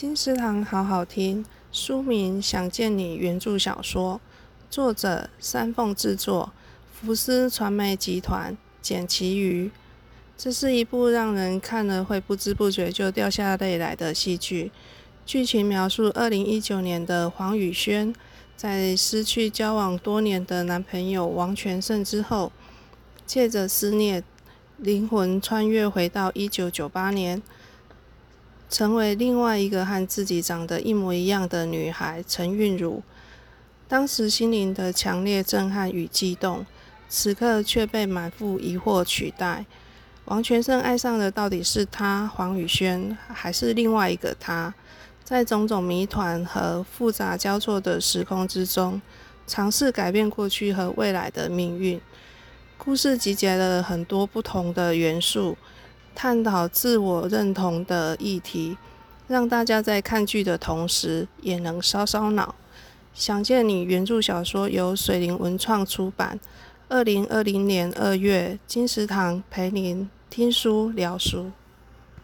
金石堂好好听，书名《想见你》原著小说，作者三凤制作，福斯传媒集团，简其瑜。这是一部让人看了会不知不觉就掉下泪来的戏剧。剧情描述二零一九年的黄宇轩，在失去交往多年的男朋友王全胜之后，借着思念，灵魂穿越回到一九九八年。成为另外一个和自己长得一模一样的女孩陈韵如，当时心灵的强烈震撼与激动，此刻却被满腹疑惑取代。王全胜爱上的到底是他黄宇轩，还是另外一个他？在种种谜团和复杂交错的时空之中，尝试改变过去和未来的命运。故事集结了很多不同的元素。探讨自我认同的议题，让大家在看剧的同时也能烧烧脑。想见你原著小说由水灵文创出版，二零二零年二月，金石堂陪您听书聊书。